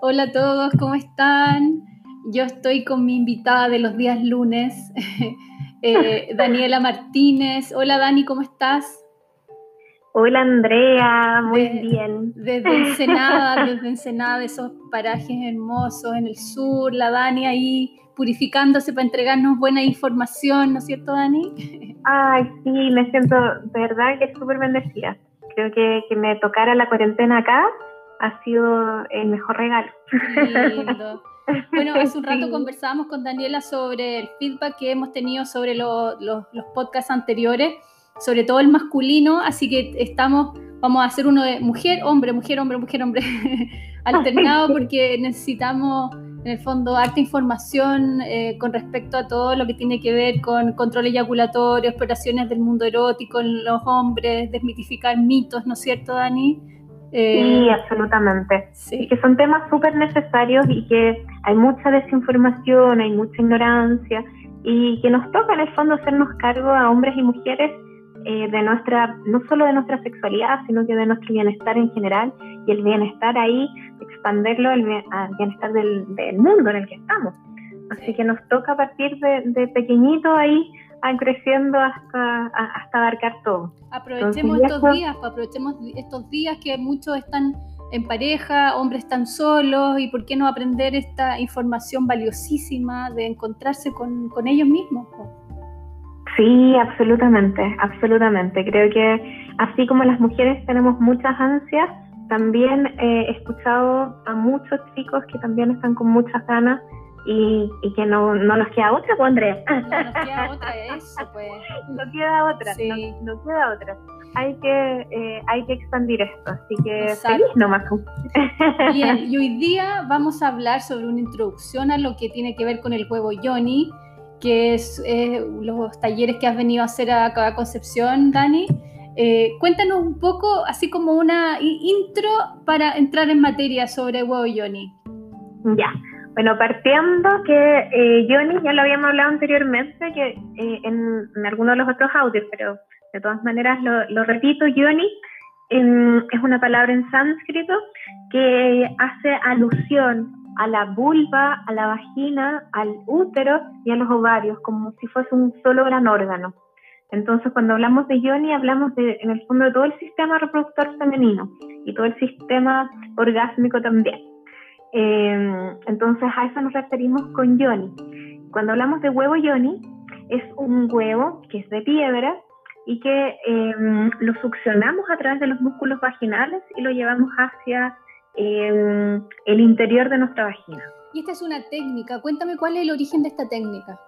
Hola a todos, ¿cómo están? Yo estoy con mi invitada de los días lunes, eh, Daniela Martínez. Hola Dani, ¿cómo estás? Hola Andrea, muy bien. Desde Ensenada, desde Ensenada, esos parajes hermosos en el sur, la Dani ahí purificándose para entregarnos buena información, ¿no es cierto Dani? Ay, sí, me siento de verdad que súper bendecida. Creo que, que me tocara la cuarentena acá ha sido el mejor regalo. Lindo. Bueno, hace un rato conversábamos con Daniela sobre el feedback que hemos tenido sobre los podcasts anteriores, sobre todo el masculino, así que estamos, vamos a hacer uno de mujer, hombre, mujer, hombre, mujer, hombre, alternado porque necesitamos en el fondo harta información eh, con respecto a todo lo que tiene que ver con control eyaculatorio, exploraciones del mundo erótico en los hombres, desmitificar mitos, ¿no es cierto, Dani? Eh, sí, absolutamente. Sí. que son temas súper necesarios y que hay mucha desinformación, hay mucha ignorancia y que nos toca en el fondo hacernos cargo a hombres y mujeres eh, de nuestra, no solo de nuestra sexualidad, sino que de nuestro bienestar en general y el bienestar ahí, expanderlo al bienestar del, mundo en el que estamos. Así que nos toca partir de, de pequeñito ahí creciendo hasta, hasta abarcar todo. Aprovechemos estos días, pues, aprovechemos estos días que muchos están en pareja, hombres están solos, y por qué no aprender esta información valiosísima de encontrarse con, con ellos mismos. Sí, absolutamente, absolutamente. Creo que así como las mujeres tenemos muchas ansias, también he escuchado a muchos chicos que también están con muchas ganas y, y que no, no, nos queda otra, pues Andrea. No nos queda otra, eso pues. No queda otra, no, queda otra. Hay que, eh, hay que expandir esto, así que feliz nomás. Bien, y hoy día vamos a hablar sobre una introducción a lo que tiene que ver con el huevo Yoni, que es eh, los talleres que has venido a hacer a, a Concepción, Dani. Eh, cuéntanos un poco, así como una intro para entrar en materia sobre huevo Yoni. Ya, bueno, partiendo que eh, Johnny, ya lo habíamos hablado anteriormente que eh, en, algunos de los otros audios, pero de todas maneras lo, repito, Johnny es una palabra en sánscrito que hace alusión a la vulva, a la vagina, al útero y a los ovarios, como si fuese un solo gran órgano. Entonces, cuando hablamos de Yoni, hablamos de, en el fondo de todo el sistema reproductor femenino y todo el sistema orgásmico también. Em, entonces a eso nos referimos con yoni. Cuando hablamos de huevo yoni, es un huevo que es de piedra y que em, lo succionamos a través de los músculos vaginales y lo llevamos hacia em, el interior de nuestra vagina. Y esta es una técnica. Cuéntame cuál es el origen de esta técnica.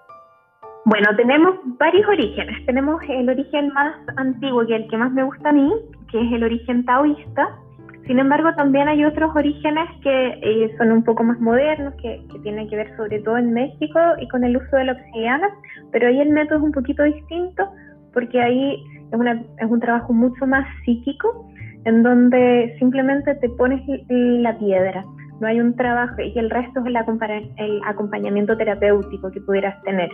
Bueno, tenemos varios orígenes. Tenemos el origen más antiguo, que es el que más me gusta a mí, que es el origen taoísta, sin embargo, también hay otros orígenes que eh, son un poco más modernos, que, tienen que ver sobre todo en México y con el uso de la obsidiana, pero ahí el método es un poquito distinto porque ahí es, es un trabajo mucho más psíquico, en donde simplemente te pones la piedra, no hay un trabajo y el resto es el, acompañamiento terapéutico que pudieras tener.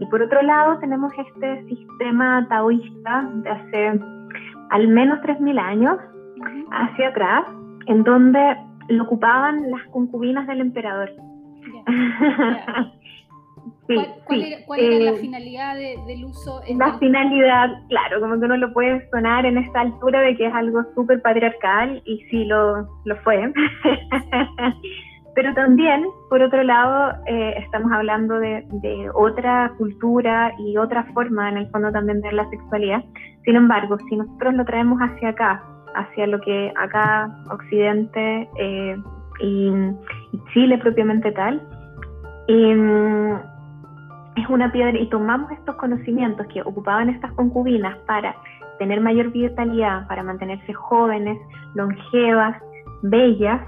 Y por otro lado tenemos este sistema taoísta de hace al menos 3.000 años, hacia atrás, en donde lo ocupaban las concubinas del emperador. ¿Cuál, era, la eh, finalidad del uso? la finalidad, claro, como que uno lo puede sonar en esta altura de que es algo súper patriarcal, y sí lo, lo fue. Pero también, por otro lado, eh, estamos hablando de, de, otra cultura y otra forma, en el fondo, también de ver la sexualidad. Sin embargo, si nosotros lo traemos hacia acá, hacia lo que acá Occidente eh, y, Chile propiamente tal, mm, es una piedra y tomamos estos conocimientos que ocupaban estas concubinas para tener mayor vitalidad, para mantenerse jóvenes, longevas, bellas,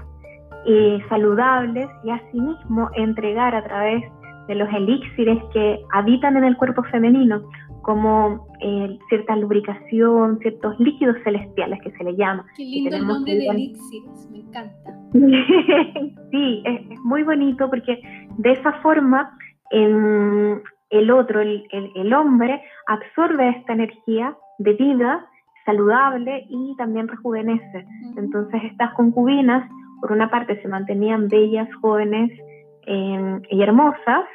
y saludables y asimismo entregar a través de los elixires que habitan en el cuerpo femenino como eh, cierta lubricación, ciertos líquidos celestiales que se le llama. Qué lindo el nombre de elixires, me encanta. sí, es, muy bonito porque de esa forma el otro, el, el, hombre, absorbe esta energía de vida saludable y también rejuvenece. Entonces estas concubinas por una parte se mantenían bellas, jóvenes em, y hermosas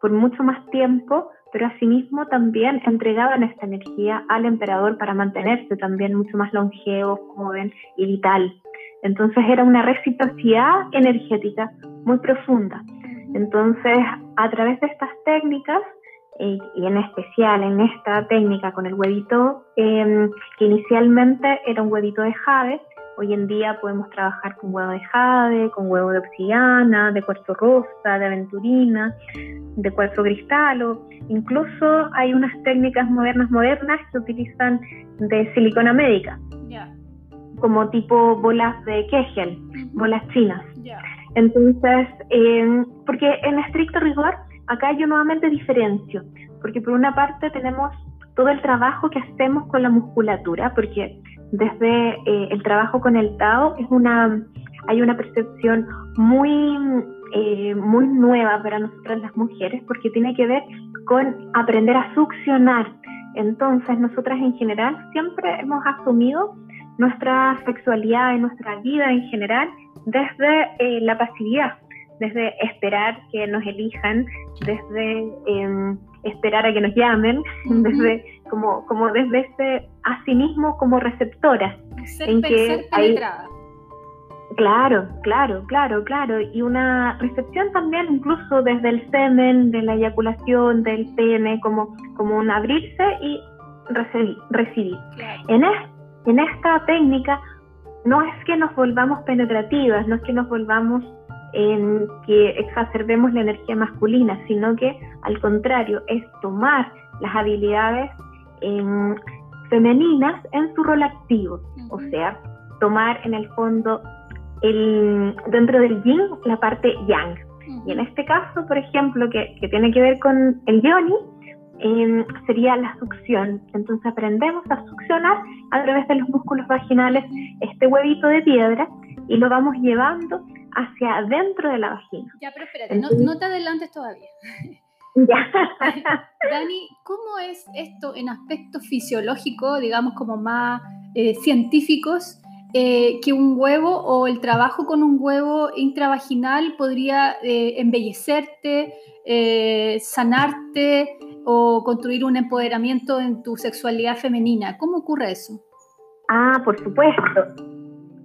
por mucho más tiempo, pero asimismo también entregaban esta energía al emperador para mantenerse también mucho más longevo, joven y vital. Entonces era una reciprocidad energética muy profunda. Entonces, a través de estas técnicas, y en especial en esta técnica con el huevito, em, que inicialmente era un huevito de jade, hoy en día podemos trabajar con huevo de jade, con huevo de obsidiana, de cuarzo rosa, de aventurina, de cuarzo cristalo. Incluso hay unas técnicas modernas modernas que utilizan de silicona médica, como tipo bolas de Kegel, bolas chinas. Entonces, em, porque en estricto rigor, acá yo nuevamente diferencio, porque por una parte tenemos todo el trabajo que hacemos con la musculatura, porque desde eh, el trabajo con el Tao es una, hay una percepción muy, eh, muy nueva para nosotras las mujeres, porque tiene que ver con aprender a succionar. Entonces, nosotras en general siempre hemos asumido nuestra sexualidad y nuestra vida en general desde eh, la pasividad, desde esperar que nos elijan, desde em, esperar a que nos llamen, desde como, como desde este a sí mismo como receptora. en que hay, Claro, claro, claro, claro. Y una recepción también incluso desde el semen, de la eyaculación, del pene, como, como un abrirse y recibir. En, en esta técnica no es que nos volvamos penetrativas, no es que nos volvamos en que exacerbemos la energía masculina, sino que al contrario, es tomar las habilidades em, femeninas en su rol activo, o sea, tomar en el fondo el, dentro del yin la parte yang. Y en este caso, por ejemplo, que, que tiene que ver con el yoni, em, sería la succión. Entonces aprendemos a succionar a través de los músculos vaginales este huevito de piedra y lo vamos llevando hacia adentro de la vagina. Ya, pero espérate, no, te adelantes todavía. Ya. Dani, ¿cómo es esto en aspectos fisiológicos, digamos como más eh, científicos, eh, que un huevo o el trabajo con un huevo intravaginal podría eh, embellecerte, sanarte o construir un empoderamiento en tu sexualidad femenina? ¿Cómo ocurre eso? Ah, por supuesto.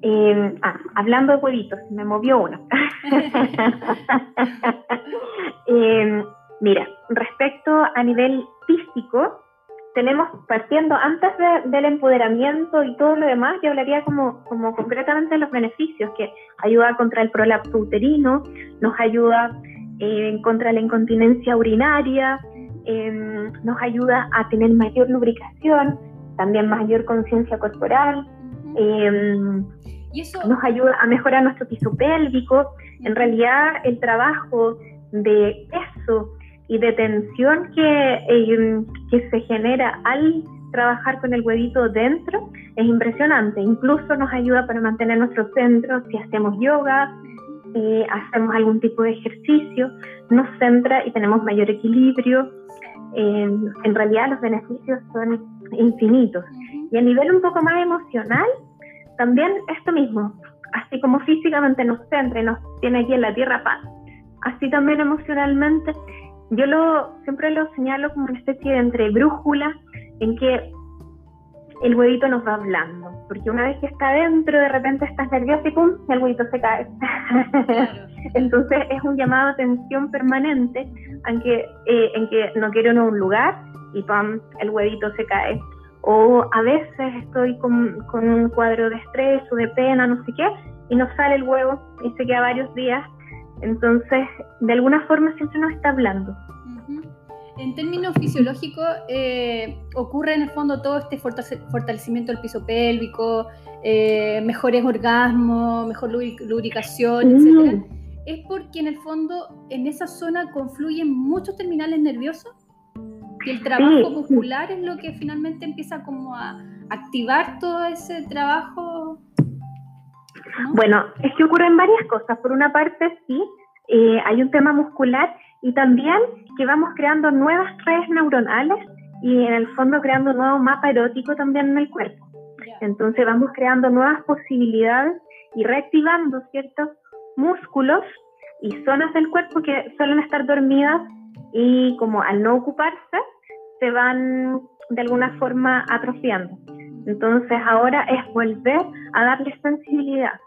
Eh, ah, hablando de huevitos, me movió uno. eh, mira, respecto a nivel físico, tenemos partiendo antes del empoderamiento y todo lo demás, yo hablaría como, como concretamente de los beneficios, que ayuda contra el prolapso uterino, nos ayuda eh, contra la incontinencia urinaria, em, nos ayuda a tener mayor lubricación, también mayor conciencia corporal, Em, ¿Y eso? Nos ayuda a mejorar nuestro piso pélvico. En realidad, el trabajo de peso y de tensión que, em, que se genera al trabajar con el huevito dentro es impresionante. Incluso nos ayuda para mantener nuestro centro si hacemos yoga, eh, hacemos algún tipo de ejercicio, nos centra y tenemos mayor equilibrio. Em, en realidad los beneficios son infinitos. Y a nivel un poco más emocional, también esto mismo, así como físicamente nos centra y nos tiene aquí en la tierra paz, así también emocionalmente, yo lo siempre lo señalo como una especie de entre brújula en que el huevito nos va hablando, porque una vez que está dentro, de repente estás nervioso y pum, el huevito se cae. Entonces es un llamado a atención permanente, aunque, eh, en que no quiero en un lugar y pum, el huevito se cae o a veces estoy con, un cuadro de estrés o de pena, no sé qué, y no sale el huevo y se queda varios días. Entonces, de alguna forma siempre nos está hablando. En términos fisiológicos, eh, ocurre en el fondo todo este fortalecimiento del piso pélvico, eh, mejores orgasmos, mejor lubricación, etc. ¿Es porque en el fondo en esa zona confluyen muchos terminales nerviosos? Y el trabajo muscular es lo que finalmente empieza como a activar todo ese trabajo. Bueno, es que ocurren varias cosas. Por una parte, sí, eh, hay un tema muscular y también que vamos creando nuevas redes neuronales y en el fondo creando un nuevo mapa erótico también en el cuerpo. Entonces vamos creando nuevas posibilidades y reactivando ciertos músculos y zonas del cuerpo que suelen estar dormidas y como al no ocuparse se van de alguna forma atrofiando. Entonces ahora es volver a darle sensibilidad.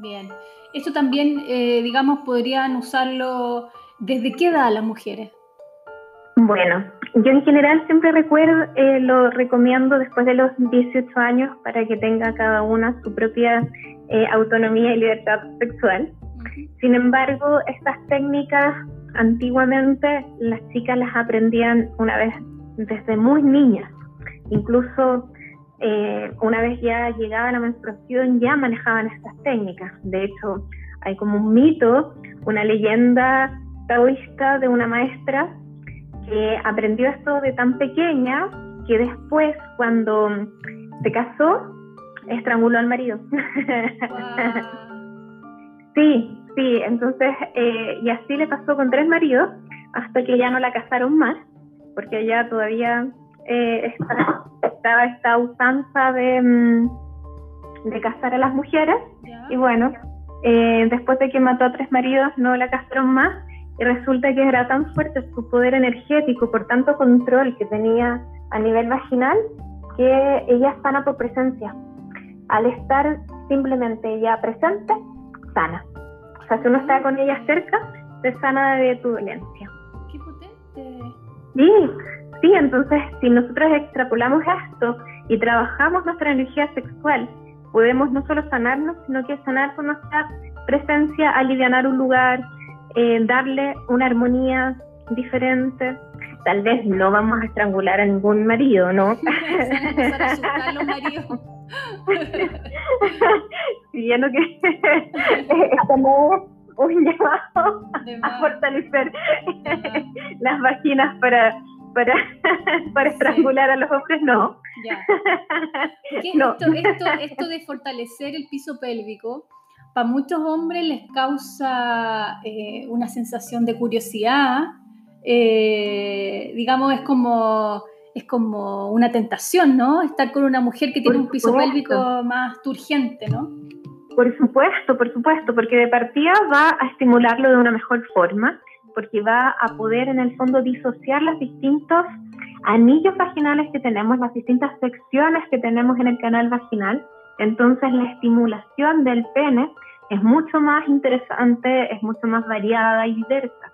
Bien. Esto también, eh, digamos, podrían usarlo desde qué edad las mujeres. Bueno, yo en general siempre recuerdo, eh, lo recomiendo después de los 18 años para que tenga cada una su propia eh, autonomía y libertad sexual. Sin embargo, estas técnicas antiguamente las chicas las aprendían una vez desde muy niñas. Incluso eh, una vez ya llegaba la menstruación ya manejaban estas técnicas. De hecho, hay como un mito, una leyenda taoísta de una maestra que aprendió esto de tan pequeña que después cuando se casó estranguló al marido. sí, sí, entonces, eh, y así le pasó con tres maridos hasta que ya no la casaron más, porque ella todavía eh, estaba esta usanza de, mm, de casar a las mujeres, y bueno, eh, después de que mató a tres maridos no la casaron más, y resulta que era tan fuerte su poder energético por tanto control que tenía a nivel vaginal que ella sana por presencia. Al estar simplemente ya presente, sana. O sea, si uno está con ella cerca, se sana de tu dolencia. ¡Qué potente! Sí, sí, entonces si nosotros extrapolamos esto y trabajamos nuestra energía sexual, podemos no solo sanarnos, sino que sanar con nuestra presencia, aliviar un lugar, eh, darle una armonía diferente. Tal vez no vamos a estrangular a ningún marido, ¿no? sí, ya no que como un llamado a fortalecer las vaginas para para, para estrangular a los hombres, no. Ya. Esto, esto, esto de fortalecer el piso pélvico para muchos hombres les causa eh, una sensación de curiosidad, eh, digamos, es como, es como una tentación, ¿no? Estar con una mujer que tiene un piso pélvico más turgente, ¿no? Por supuesto, por supuesto, porque de partida va a estimularlo de una mejor forma, porque va a poder en el fondo disociar los distintos anillos vaginales que tenemos, las distintas secciones que tenemos en el canal vaginal. Entonces la estimulación del pene es mucho más interesante, es mucho más variada y diversa.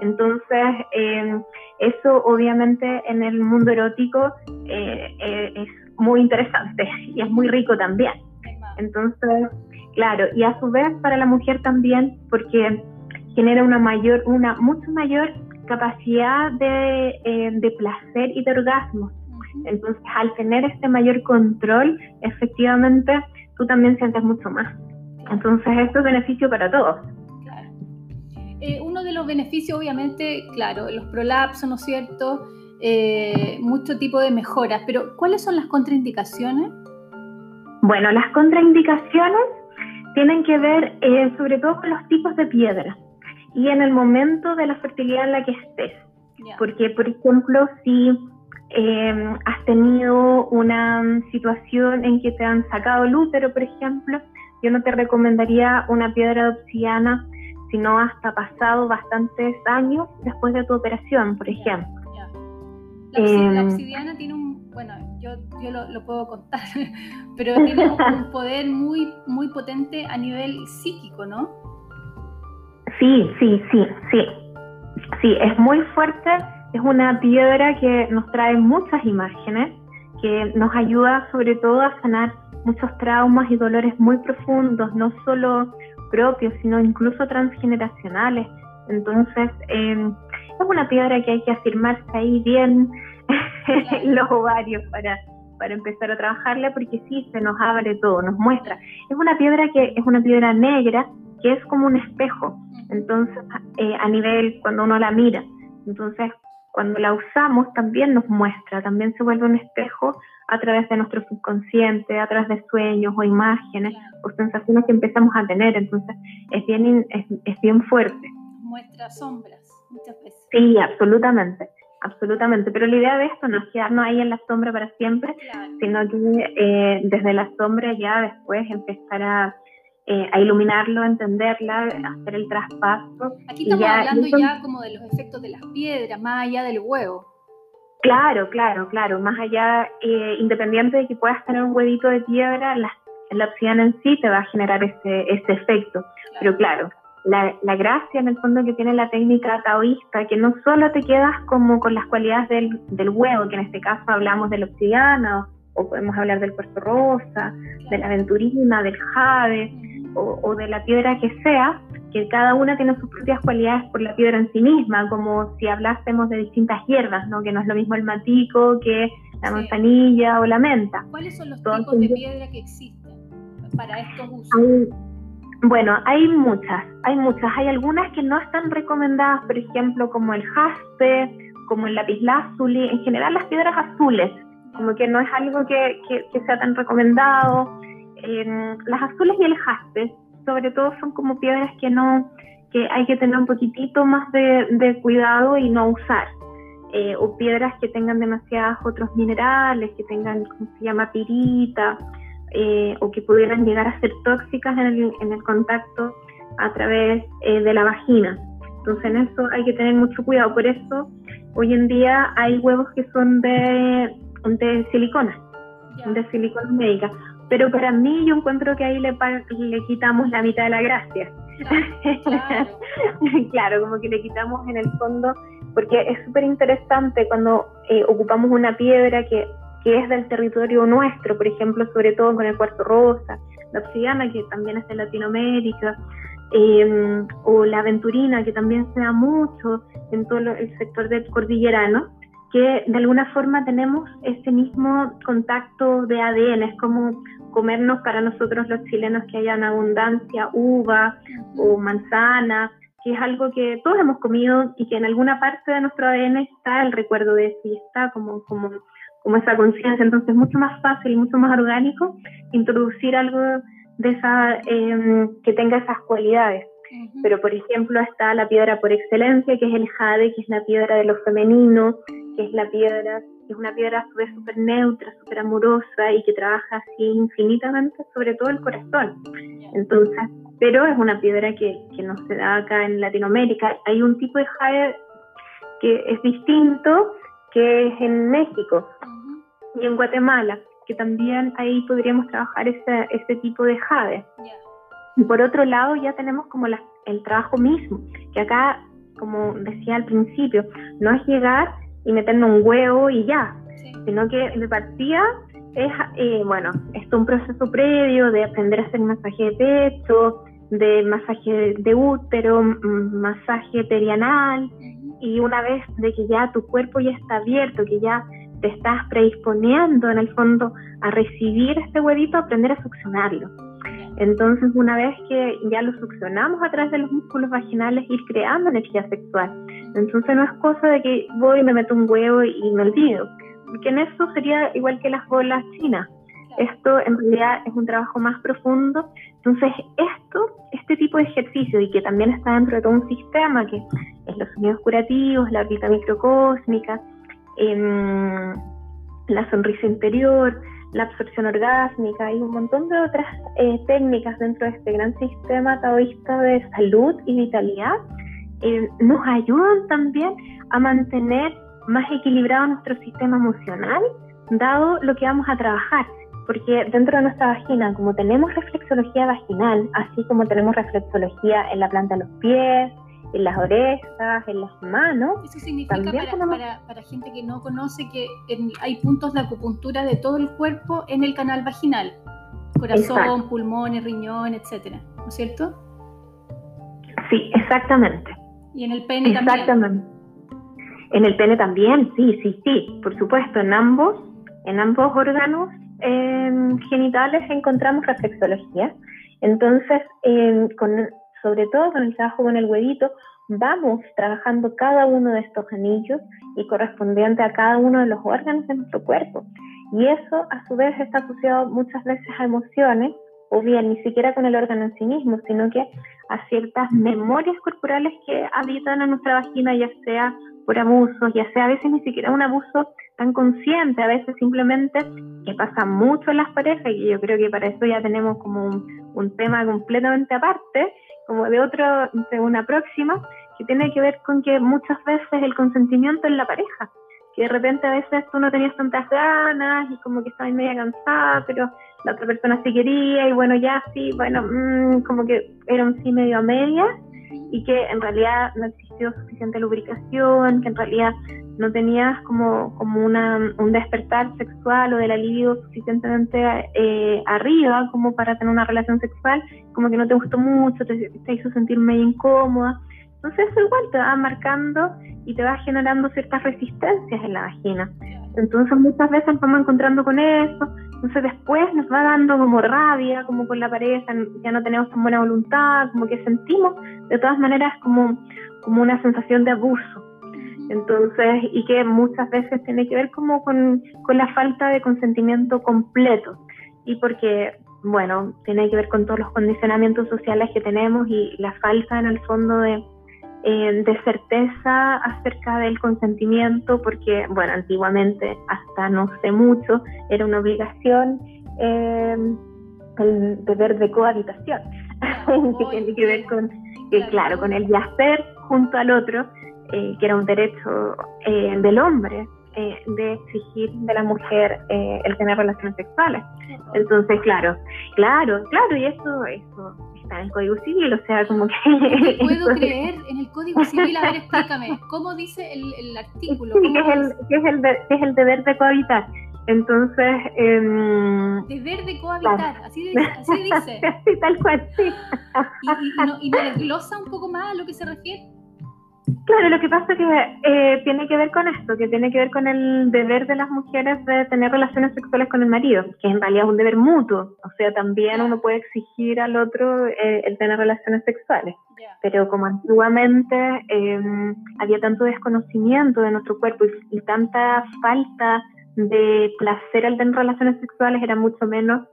Entonces, eh, eso obviamente en el mundo erótico eh, eh, es muy interesante y es muy rico también. Entonces, claro, y a su vez para la mujer también, porque genera una mayor, una mucho mayor capacidad de, de placer y de orgasmo. Entonces, al tener este mayor control, efectivamente, tú también sientes mucho más. Entonces, esto es beneficio para todos. Claro. Eh, uno de los beneficios, obviamente, claro, los prolapsos, ¿no es cierto? Eh, mucho tipo de mejoras, pero ¿cuáles son las contraindicaciones? Bueno, las contraindicaciones tienen que ver eh, sobre todo con los tipos de piedra y en el momento de la fertilidad en la que estés. Porque, por ejemplo, si has tenido una situación en que te han sacado el útero, por ejemplo, yo no te recomendaría una piedra de obsidiana, sino hasta pasado bastantes años después de tu operación, por ejemplo. La, em, obsidiana tiene un, bueno, yo, yo lo, puedo contar, pero tiene un poder muy, muy potente a nivel psíquico, ¿no? Sí, sí, sí, sí. Sí, es muy fuerte, es una piedra que nos trae muchas imágenes, que nos ayuda sobre todo a sanar muchos traumas y dolores muy profundos, no solo propios, sino incluso transgeneracionales. Entonces, em, es una piedra que hay que afirmarse ahí bien en los ovarios para, para empezar a trabajarla, porque sí, se nos abre todo, nos muestra. Es una piedra que es una piedra negra, que es como un espejo, entonces, eh, a nivel cuando uno la mira. Entonces, cuando la usamos también nos muestra, también se vuelve un espejo a través de nuestro subconsciente, a través de sueños o imágenes o sensaciones que empezamos a tener. Entonces, es bien, es, bien fuerte. Muestra sombras muchas veces. Sí, absolutamente. absolutamente. Pero la idea de esto no es quedarnos ahí en la sombra para siempre, sino que eh, desde la sombra ya después empezar a, eh, a iluminarlo, a entenderla, hacer el traspaso. Aquí estamos hablando ya como de los efectos de las piedras, más allá del huevo. Claro, claro, claro. Más allá, eh, independiente de que puedas tener un huevito de piedra, la, la obsidiana en sí te va a generar ese, ese efecto. Pero claro, la, la, gracia en el fondo que tiene la técnica taoísta, que no solo te quedas como con las cualidades del, del huevo, que en este caso hablamos del obsidiana, o, podemos hablar del puerto rosa, de la aventurina, del jade, o, o, de la piedra que sea, que cada una tiene sus propias cualidades por la piedra en sí misma, como si hablásemos de distintas hierbas, ¿no? que no es lo mismo el matico que la manzanilla o la menta. ¿Cuáles son los tipos de piedra que existen para estos usos? Bueno, hay muchas, hay muchas. Hay algunas que no están recomendadas, por ejemplo, como el jaspe, como el lapislázuli, en general las piedras azules, como que no es algo que, que, sea tan recomendado. Las azules y el jaspe, sobre todo, son como piedras que no, que hay que tener un poquitito más de, de cuidado y no usar. Eh, o piedras que tengan demasiados otros minerales, que tengan, ¿cómo se llama?, pirita eh, o que pudieran llegar a ser tóxicas en el, en el contacto a través eh, de la vagina. Entonces en eso hay que tener mucho cuidado. Por eso hoy en día hay huevos que son de, de silicona, de silicona médica. Pero para mí yo encuentro que ahí le, le quitamos la mitad de la gracia. Claro, como que le quitamos en el fondo, porque es súper interesante cuando eh, ocupamos una piedra que que es del territorio nuestro, por ejemplo, sobre todo con el cuarto rosa, la obsidiana, que también es de Latinoamérica, em, o la aventurina, que también se da mucho en todo el sector del cordillerano, que de alguna forma tenemos ese mismo contacto de ADN, es como comernos para nosotros los chilenos que haya en abundancia uva o manzana, que es algo que todos hemos comido y que en alguna parte de nuestro ADN está el recuerdo de eso y está como, como como esa conciencia, entonces es mucho más fácil y mucho más orgánico introducir algo de esa, em, que tenga esas cualidades. Pero, por ejemplo, está la piedra por excelencia, que es el jade, que es la piedra de lo femenino, que es la piedra, que es una piedra a su vez súper neutra, súper amorosa y que trabaja así infinitamente sobre todo el corazón. Entonces, pero es una piedra que, que no se da acá en Latinoamérica. Hay un tipo de jade que es distinto, que es en México y en Guatemala, que también ahí podríamos trabajar ese, ese tipo de jade. Y por otro lado ya tenemos como la, el trabajo mismo, que acá, como decía al principio, no es llegar y meternos un huevo y ya, sino que de partida es, eh, bueno, es un proceso previo de aprender a hacer masaje de pecho, de masaje de útero, masaje perianal, y una vez de que ya tu cuerpo ya está abierto, que ya te estás predisponiendo en el fondo a recibir este huevito, aprender a succionarlo. Entonces, una vez que ya lo succionamos a través de los músculos vaginales, ir creando energía sexual. Entonces, no es cosa de que voy y me meto un huevo y me olvido, porque en eso sería igual que las bolas chinas. Esto en realidad es un trabajo más profundo. Entonces, esto, este tipo de ejercicio, y que también está dentro de todo un sistema, que es los sonidos curativos, la vida microcósmica, Em, la sonrisa interior, la absorción orgásmica y un montón de otras eh, técnicas dentro de este gran sistema taoísta de salud y vitalidad, eh, nos ayudan también a mantener más equilibrado nuestro sistema emocional, dado lo que vamos a trabajar. Porque dentro de nuestra vagina, como tenemos reflexología vaginal, así como tenemos reflexología en la planta de los pies, en las orejas, en las manos. Eso significa para, para, gente que no conoce que hay puntos de acupuntura de todo el cuerpo en el canal vaginal, corazón, pulmones, riñón, etcétera, ¿no es cierto? Sí, exactamente. Y en el pene también. Exactamente. En el pene también, sí, sí, sí, por supuesto, en ambos, en ambos órganos em, genitales encontramos reflexología. Entonces, con sobre todo con el trabajo con el huevito, vamos trabajando cada uno de estos anillos y correspondiente a cada uno de los órganos de nuestro cuerpo. Y eso a su vez está asociado muchas veces a emociones, o bien ni siquiera con el órgano en sí mismo, sino que a ciertas memorias corporales que habitan en nuestra vagina, ya sea por abusos, ya sea a veces ni siquiera un abuso tan consciente, a veces simplemente que pasa mucho en las parejas y yo creo que para eso ya tenemos como un, tema completamente aparte, como de otro, de una próxima, que tiene que ver con que muchas veces el consentimiento en la pareja, que de repente a veces tú no tenías tantas ganas y como que estabas media cansada, pero la otra persona sí quería y bueno, ya sí, bueno, mmm, como que era un sí medio a media y que en realidad no existió suficiente lubricación, que en realidad no tenías como, como una, un despertar sexual o del alivio suficientemente eh, arriba como para tener una relación sexual, como que no te gustó mucho, te, te hizo sentir medio incómoda. Entonces eso igual te va marcando y te va generando ciertas resistencias en la vagina. Entonces muchas veces vamos encontrando con eso, entonces después nos va dando como rabia, como con la pareja, ya no tenemos tan buena voluntad, como que sentimos de todas maneras como, como una sensación de abuso. Entonces, y que muchas veces tiene que ver como con, con la falta de consentimiento completo. Y porque, bueno, tiene que ver con todos los condicionamientos sociales que tenemos y la falta en el fondo de, eh, de certeza acerca del consentimiento, porque, bueno, antiguamente, hasta no sé mucho, era una obligación eh, el deber de cohabitación, que tiene que ver con, que, claro, con el yacer junto al otro, eh, que era un derecho del hombre, de exigir de la mujer el tener relaciones sexuales. Entonces, claro, claro, claro, y eso, eso está en el Código Civil, o sea, como que... No puedo creer, en el Código Civil, a ver, explícame, ¿cómo dice el, el artículo? Sí, que es el, que, es el de, que es el deber de cohabitar. Entonces... Eh, deber de cohabitar, así, de, así dice. sí, tal cual, sí. ¿Y, y, no, ¿Y me desglosa un poco más a lo que se refiere? Claro, lo que pasa es que eh, tiene que ver con esto, que tiene que ver con el deber de las mujeres de tener relaciones sexuales con el marido, que en realidad es un deber mutuo, o sea, también uno puede exigir al otro eh, el tener relaciones sexuales, pero como antiguamente eh, había tanto desconocimiento de nuestro cuerpo y, y, tanta falta de placer al tener relaciones sexuales, era mucho menos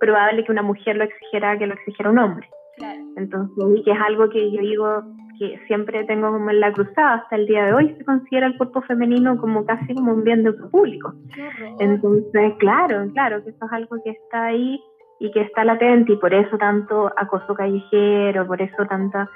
probable que una mujer lo exigiera que lo exigiera un hombre. Claro. Entonces, que es algo que yo digo que siempre tengo como en la cruzada hasta el día de hoy, se considera el cuerpo femenino como casi como un bien de público. Entonces, claro, claro, que eso es algo que está ahí y que está latente y por eso tanto acoso callejero, por eso tanta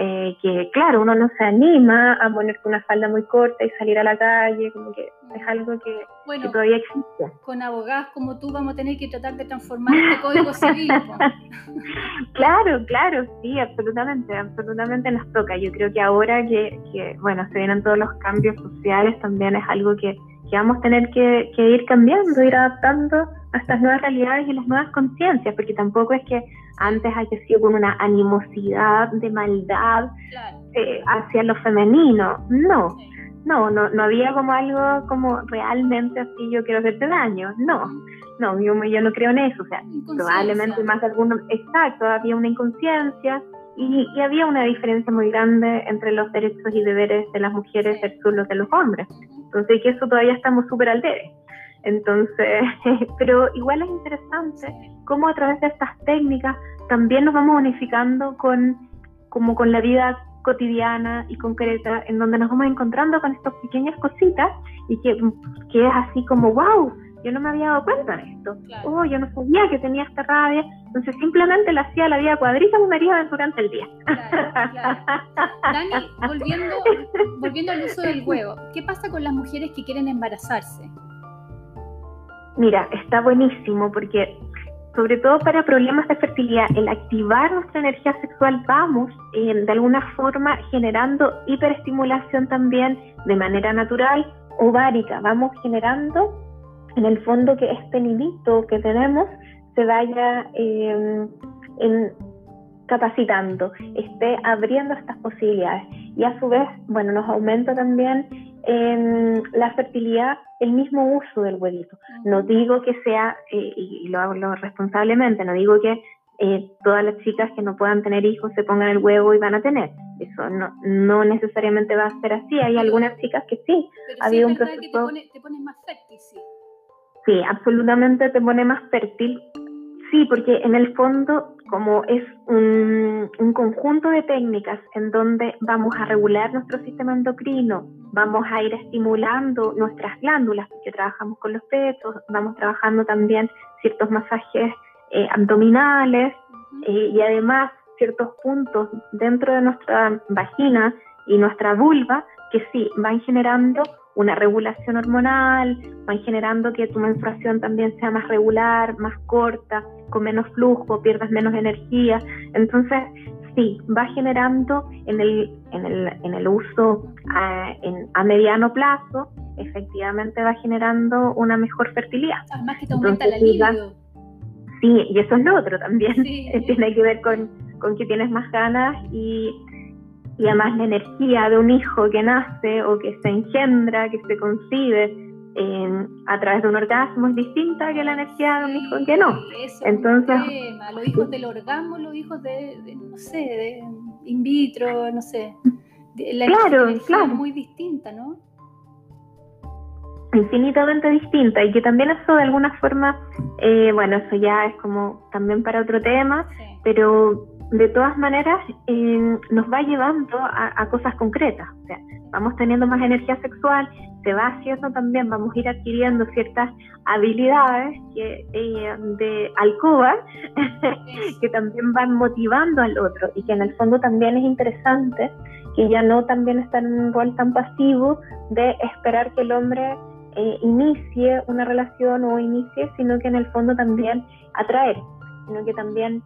eh, que claro, uno no se anima a ponerse una falda muy corta y salir a la calle, como que es algo que, todavía existe. Con abogadas como tú vamos a tener que tratar de transformar este código civil. claro, claro, sí, absolutamente, absolutamente nos toca. Yo creo que ahora que, que bueno, se vienen todos los cambios sociales, también es algo que, que vamos a tener que, que ir cambiando, ir adaptando a estas nuevas realidades y las nuevas conciencias, porque tampoco es que antes haya sido con una animosidad de maldad eh, hacia lo femenino. No, no, no, no había como algo como realmente así, yo quiero hacerte daño. No, no, yo, yo no creo en eso. O sea, probablemente más de alguno, exacto, había una inconsciencia y, y, había una diferencia muy grande entre los derechos y deberes de las mujeres versus los de los hombres. Entonces, que eso todavía estamos súper al entonces, pero igual es interesante cómo a través de estas técnicas también nos vamos unificando con, como con la vida cotidiana y concreta, en donde nos vamos encontrando con estas pequeñas cositas y que, que es así como, wow, yo no me había dado cuenta de esto. Oh, yo no sabía que tenía esta rabia. Entonces simplemente le hacía la vida cuadrita me haría durante el día. Dani, volviendo, volviendo al uso del huevo, ¿qué pasa con las mujeres que quieren embarazarse? Mira, está buenísimo porque sobre todo para problemas de fertilidad, el activar nuestra energía sexual vamos eh, de alguna forma generando hiperestimulación también de manera natural ovárica, vamos generando en el fondo que este nidito que tenemos se vaya eh, en, capacitando, esté abriendo estas posibilidades y a su vez, bueno, nos aumenta también en la fertilidad el mismo uso del huevito. No digo que sea, eh, y lo hablo responsablemente, no digo que eh, todas las chicas que no puedan tener hijos se pongan el huevo y van a tener. Eso no, no necesariamente va a ser así. Hay algunas chicas que sí. ha habido un proceso. Que te, pone, te pones más fértil, sí. Sí, absolutamente te pone más fértil. Sí, porque en el fondo como es un, conjunto de técnicas en donde vamos a regular nuestro sistema endocrino, vamos a ir estimulando nuestras glándulas, porque trabajamos con los pechos, vamos trabajando también ciertos masajes eh, abdominales eh, y además ciertos puntos dentro de nuestra vagina y nuestra vulva que sí van generando una regulación hormonal, van generando que tu menstruación también sea más regular, más corta, con menos flujo, pierdas menos energía. Entonces, sí, va generando en el, en el, en el uso a, a mediano plazo, efectivamente va generando una mejor fertilidad. Además que te aumenta la libido. Sí, y eso es lo otro también. Tiene que ver con, con que tienes más ganas y y además la energía de un hijo que nace o que se engendra, que se concibe a través de un orgasmo es distinta que la energía de un hijo que no. Entonces, los hijos del orgasmo, los hijos de, no sé, de in vitro, no sé. La claro, claro. es muy distinta, ¿no? infinitamente distinta y que también eso de alguna forma, eh, bueno, eso ya es como también para otro tema, pero de todas maneras eh, nos va llevando a, cosas concretas. O sea, vamos teniendo más energía sexual, se va haciendo también, vamos a ir adquiriendo ciertas habilidades que, eh, de alcoba que también van motivando al otro y que en el fondo también es interesante que ya no también está en un rol tan pasivo de esperar que el hombre eh, inicie una relación o inicie, sino que en el fondo también atraer, sino que también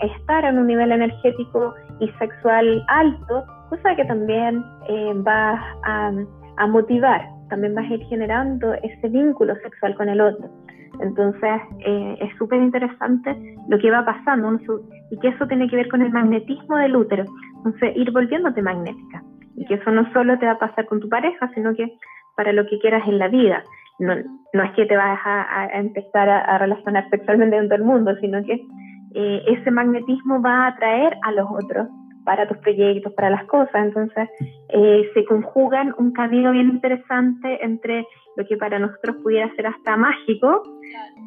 estar en un nivel energético y sexual alto, cosa que también eh, va a, motivar, también vas a ir generando ese vínculo sexual con el otro. Entonces eh, es súper interesante lo que va pasando y que eso tiene que ver con el magnetismo del útero. Entonces ir volviéndote magnética y que eso no solo te va a pasar con tu pareja, sino que para lo que quieras en la vida. No, no es que te vas a, empezar a, a, relacionar sexualmente con todo el mundo, sino que eh, ese magnetismo va a atraer a los otros para tus proyectos, para las cosas. Entonces, eh, se conjugan un camino bien interesante entre lo que para nosotros pudiera ser hasta mágico,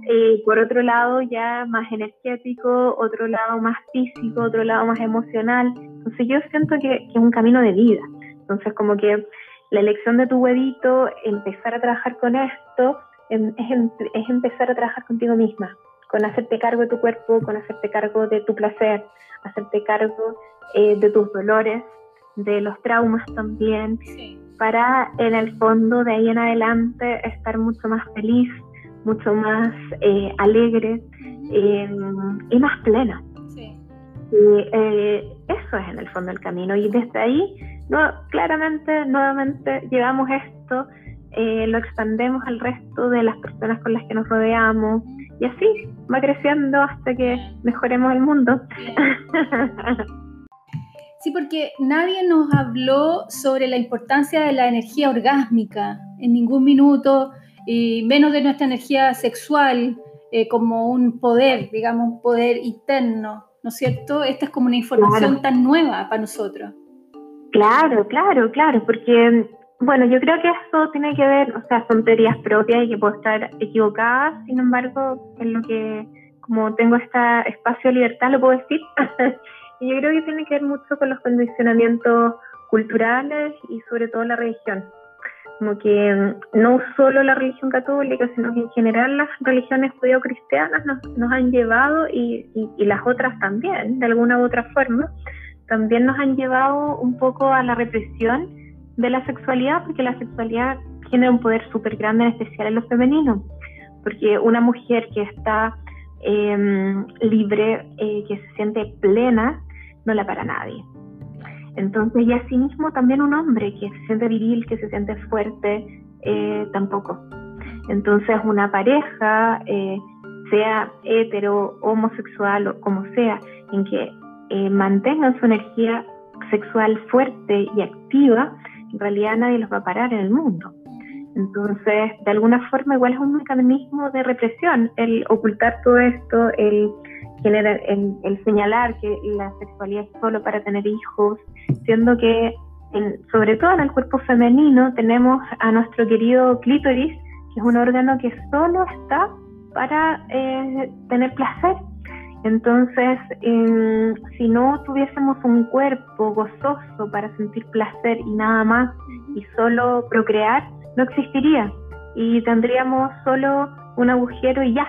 eh, por otro lado ya más energético, otro lado más físico, otro lado más emocional. Entonces, yo siento que, que es un camino de vida. Entonces, como que la elección de tu huevito, empezar a trabajar con esto, em, es, es empezar a trabajar contigo misma con hacerte cargo de tu cuerpo, con hacerte cargo de tu placer, hacerte cargo eh, de tus dolores, de los traumas también, para en el fondo de ahí en adelante estar mucho más feliz, mucho más eh, alegre em, y más plena. Y eh, eso es en el fondo el camino. Y desde ahí, no, claramente, nuevamente, llevamos esto, lo expandemos al resto de las personas con las que nos rodeamos, y así va creciendo hasta que mejoremos el mundo. Sí, porque nadie nos habló sobre la importancia de la energía orgásmica en ningún minuto, y menos de nuestra energía sexual eh, como un poder, digamos, un poder interno, ¿no es cierto? Esta es como una información tan nueva para nosotros. Claro, claro, claro, porque bueno, yo creo que eso tiene que ver, o sea, son teorías propias y que puedo estar equivocada, sin embargo, en lo que, como tengo este espacio de libertad, lo puedo decir. y yo creo que tiene que ver mucho con los condicionamientos culturales y sobre todo la religión. Como que mm, no solo la religión católica, sino que en general las religiones judeo-cristianas nos, nos, han llevado, y, y, y las otras también, de alguna u otra forma, también nos han llevado un poco a la represión de la sexualidad, porque la sexualidad tiene un poder súper grande, en especial en lo femenino, porque una mujer que está em, libre, eh, que se siente plena, no la para nadie. Entonces, y asimismo también un hombre que se siente viril, que se siente fuerte, eh, tampoco. Entonces, una pareja, eh, sea hetero, homosexual o como sea, en que mantengan su energía sexual fuerte y activa, en realidad nadie los va a parar en el mundo. Entonces, de alguna forma, igual es un mecanismo de represión el ocultar todo esto, el, generar, el, señalar que la sexualidad es solo para tener hijos, siendo que, sobre todo en el cuerpo femenino, tenemos a nuestro querido clítoris, que es un órgano que solo está para eh, tener placer. Entonces, em, si no tuviésemos un cuerpo gozoso para sentir placer y nada más, y solo procrear, no existiría. Y tendríamos solo un agujero y ya.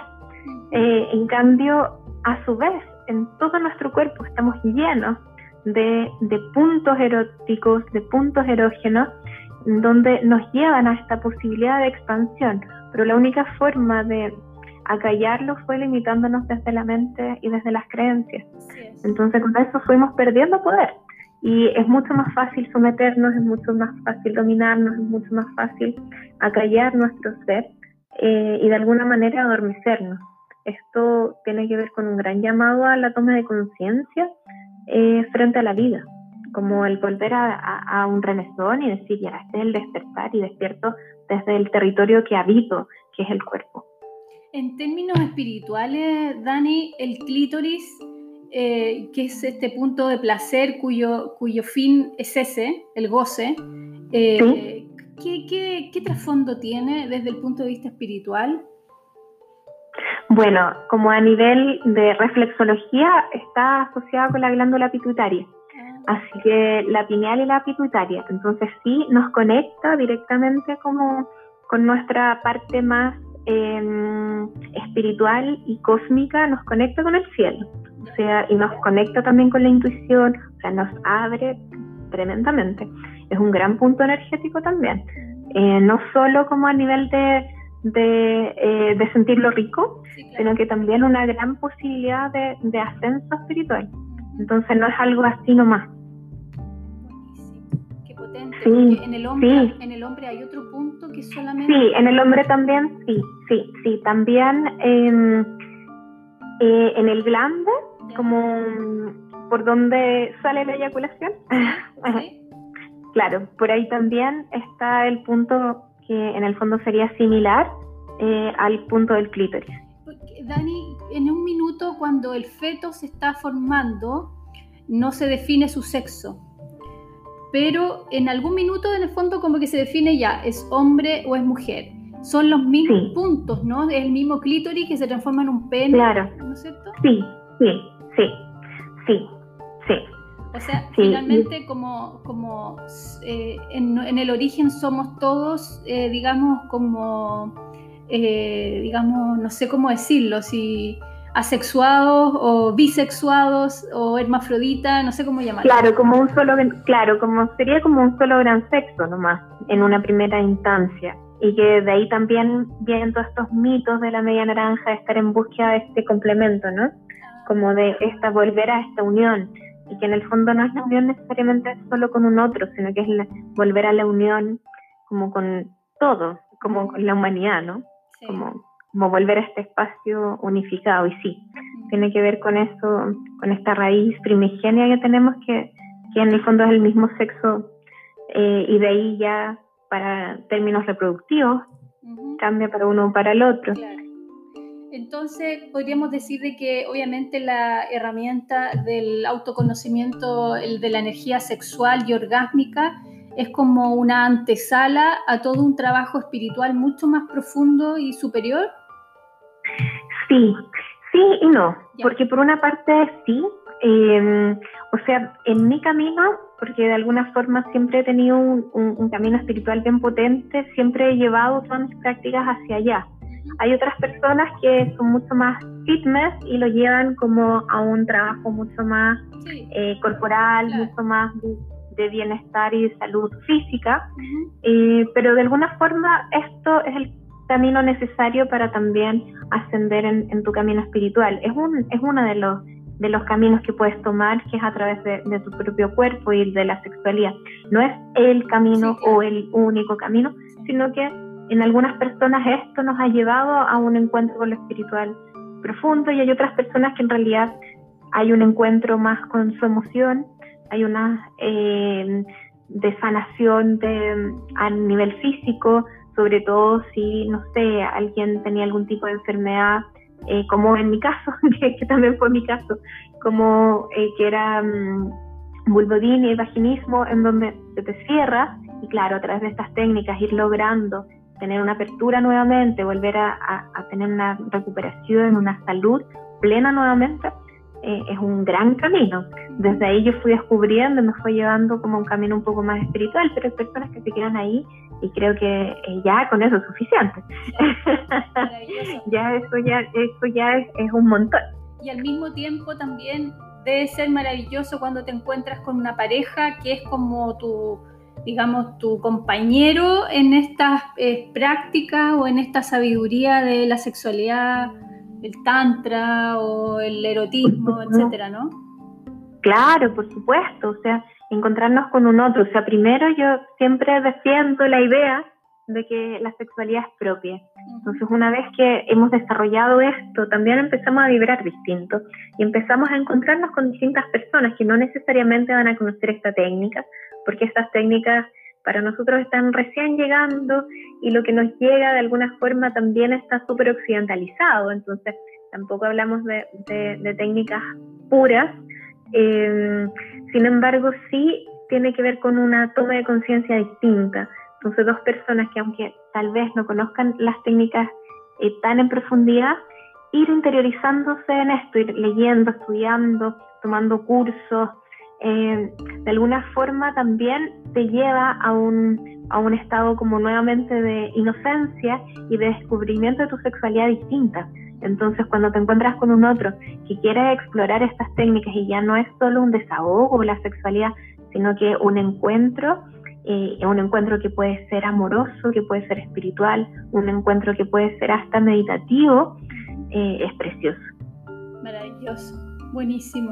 Eh, en cambio, a su vez, en todo nuestro cuerpo estamos llenos de, de puntos eróticos, de puntos erógenos, donde nos llevan a esta posibilidad de expansión. Pero la única forma de acallarlo fue limitándonos desde la mente y desde las creencias. Entonces con eso fuimos perdiendo poder. Y es mucho más fácil someternos, es mucho más fácil dominarnos, es mucho más fácil acallar nuestro ser eh, y de alguna manera adormecernos. Esto tiene que ver con un gran llamado a la toma de conciencia eh, frente a la vida, como el volver a, a, un remesón y decir, ya, este es el despertar y despierto desde el territorio que habito, que es el cuerpo. En términos espirituales, Dani, el clítoris, eh, que es este punto de placer cuyo, cuyo fin es ese, el goce, eh, ¿qué, qué trasfondo tiene desde el punto de vista espiritual? Bueno, como a nivel de reflexología está asociado con la glándula pituitaria. Ah. Así que la pineal y la pituitaria. Entonces sí nos conecta directamente como con nuestra parte más em, espiritual y cósmica, nos conecta con el cielo. O sea, y nos conecta también con la intuición, o sea, nos abre tremendamente. Es un gran punto energético también. Eh, no solo como a nivel de de, eh, de sentirlo rico, sino que también una gran posibilidad de, de, ascenso espiritual. Entonces no es algo así nomás. Potente. Sí, en el, hombre, en el hombre hay otro punto que solamente... Sí, en el hombre también, sí, sí, sí. También eh, en el glande, como por donde sale la eyaculación. claro, por ahí también está el punto que en el fondo sería similar eh, al punto del clítoris. Dani, en un minuto cuando el feto se está formando, no se define su sexo, pero en algún minuto en el fondo como que se define ya, es hombre o es mujer. Son los mismos puntos, ¿no? Es el mismo clítoris que se transforma en un pene, claro. ¿no es cierto? Sí, sí, sí, sí, sí. O sea, finalmente como, como eh, en, el origen somos todos, eh, digamos, como, eh, digamos, no sé cómo decirlo, si asexuados o bisexuados o hermafrodita, no sé cómo llamarlo. Claro, como un solo, claro, como sería como un solo gran sexo nomás, en una primera instancia. Y que de ahí también vienen todos estos mitos de la media naranja, de estar en búsqueda de este complemento, ¿no? Como de esta, volver a esta unión y que en el fondo no es la unión necesariamente solo con un otro, sino que es volver a la unión como con todo, como con la humanidad, ¿no? Como, como volver a este espacio unificado y sí, tiene que ver con eso, con esta raíz primigenia que tenemos que, que en el fondo es el mismo sexo eh, y de ahí ya para términos reproductivos cambia para uno o para el otro. Entonces, podríamos decir de que obviamente la herramienta del autoconocimiento, el de la energía sexual y orgásmica, es como una antesala a todo un trabajo espiritual mucho más profundo y superior. Sí, sí y no, porque por una parte sí, em, o sea, en mi camino, porque de alguna forma siempre he tenido un, un camino espiritual bien potente, siempre he llevado todas mis prácticas hacia allá. Hay otras personas que son mucho más fitness y lo llevan como a un trabajo mucho más eh, corporal, mucho más de, bienestar y de salud física, eh, pero de alguna forma esto es el camino necesario para también ascender en, tu camino espiritual. Es, un, es uno de los, de los caminos que puedes tomar, que es a través de, tu propio cuerpo y de la sexualidad. No es el camino o el único camino, sino que en algunas personas esto nos ha llevado a un encuentro con lo espiritual profundo y hay otras personas que en realidad hay un encuentro más con su emoción, hay una eh, de sanación de, a nivel físico, sobre todo si, no sé, alguien tenía algún tipo de enfermedad, eh, como en mi caso, que, también fue mi caso, como eh, que era um, y vaginismo, en donde se te cierra, y claro, a través de estas técnicas ir logrando tener una apertura nuevamente, volver a, tener una recuperación, una salud plena nuevamente, eh, es un gran camino. Desde ahí yo fui descubriendo, me fue llevando como un camino un poco más espiritual, pero hay personas que se quedan ahí y creo que ya con eso es suficiente. ya eso ya, eso ya es, es un montón. Y al mismo tiempo también debe ser maravilloso cuando te encuentras con una pareja que es como tu, digamos, tu compañero en estas eh, prácticas o en esta sabiduría de la sexualidad el tantra o el erotismo, etcétera, ¿no? Claro, por supuesto, o sea, encontrarnos con un otro, o sea, primero yo siempre defiendo la idea de que la sexualidad es propia. Entonces, una vez que hemos desarrollado esto, también empezamos a vibrar distinto y empezamos a encontrarnos con distintas personas que no necesariamente van a conocer esta técnica, porque estas técnicas para nosotros están recién llegando y lo que nos llega de alguna forma también está súper occidentalizado, entonces tampoco hablamos de, técnicas puras, eh, sin embargo sí tiene que ver con una toma de conciencia distinta. Entonces dos personas que aunque tal vez no conozcan las técnicas eh, tan en profundidad, ir interiorizándose en esto, ir leyendo, estudiando, tomando cursos, eh, de alguna forma también te lleva a un, a un estado como nuevamente de inocencia y de descubrimiento de tu sexualidad distinta. Entonces, cuando te encuentras con un otro que quiere explorar estas técnicas y ya no es solo un desahogo la sexualidad, sino que un encuentro, eh, un encuentro que puede ser amoroso, que puede ser espiritual, un encuentro que puede ser hasta meditativo, eh, es precioso. Maravilloso, buenísimo.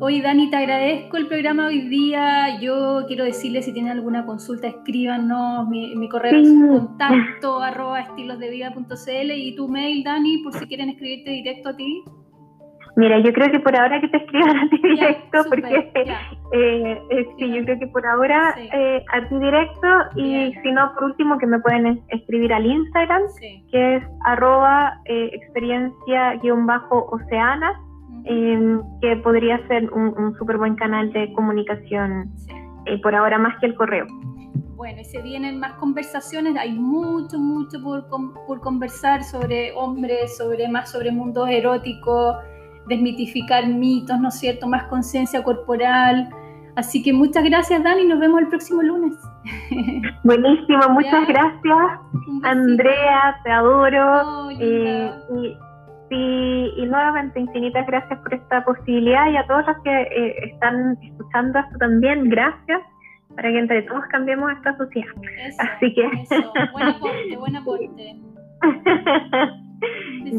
Hoy Dani, te agradezco el programa hoy día. Yo quiero decirle si tienen alguna consulta, escríbanos. Mi, mi correo es contacto arroba estilosdevida.cl y tu mail, Dani, por si quieren escribirte directo a ti. Mira, yo creo que por ahora que te escriban a ti directo, porque eh, eh, sí, yo creo que por ahora eh, a ti directo y si no, por último, que me pueden escribir al Instagram, que es arroba experiencia-oceana Em, que podría ser un, súper buen canal de comunicación, eh, por ahora más que el correo. Bueno, y se vienen más conversaciones, hay mucho, mucho por, por conversar sobre hombres, sobre más sobre mundos eróticos, desmitificar mitos, ¿no es cierto? Más conciencia corporal. Así que muchas gracias, Dani, nos vemos el próximo lunes. Buenísimo, muchas gracias, Andrea, te adoro. Oh, eh, y y, nuevamente, infinitas gracias por esta posibilidad y a todos los que eh, están escuchando esto también, gracias para que entre todos cambiemos esta sociedad. Así que. Eso. Buen aporte, buen aporte.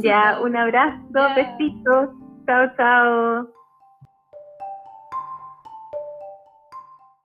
ya, un abrazo, besitos. Chao, chao.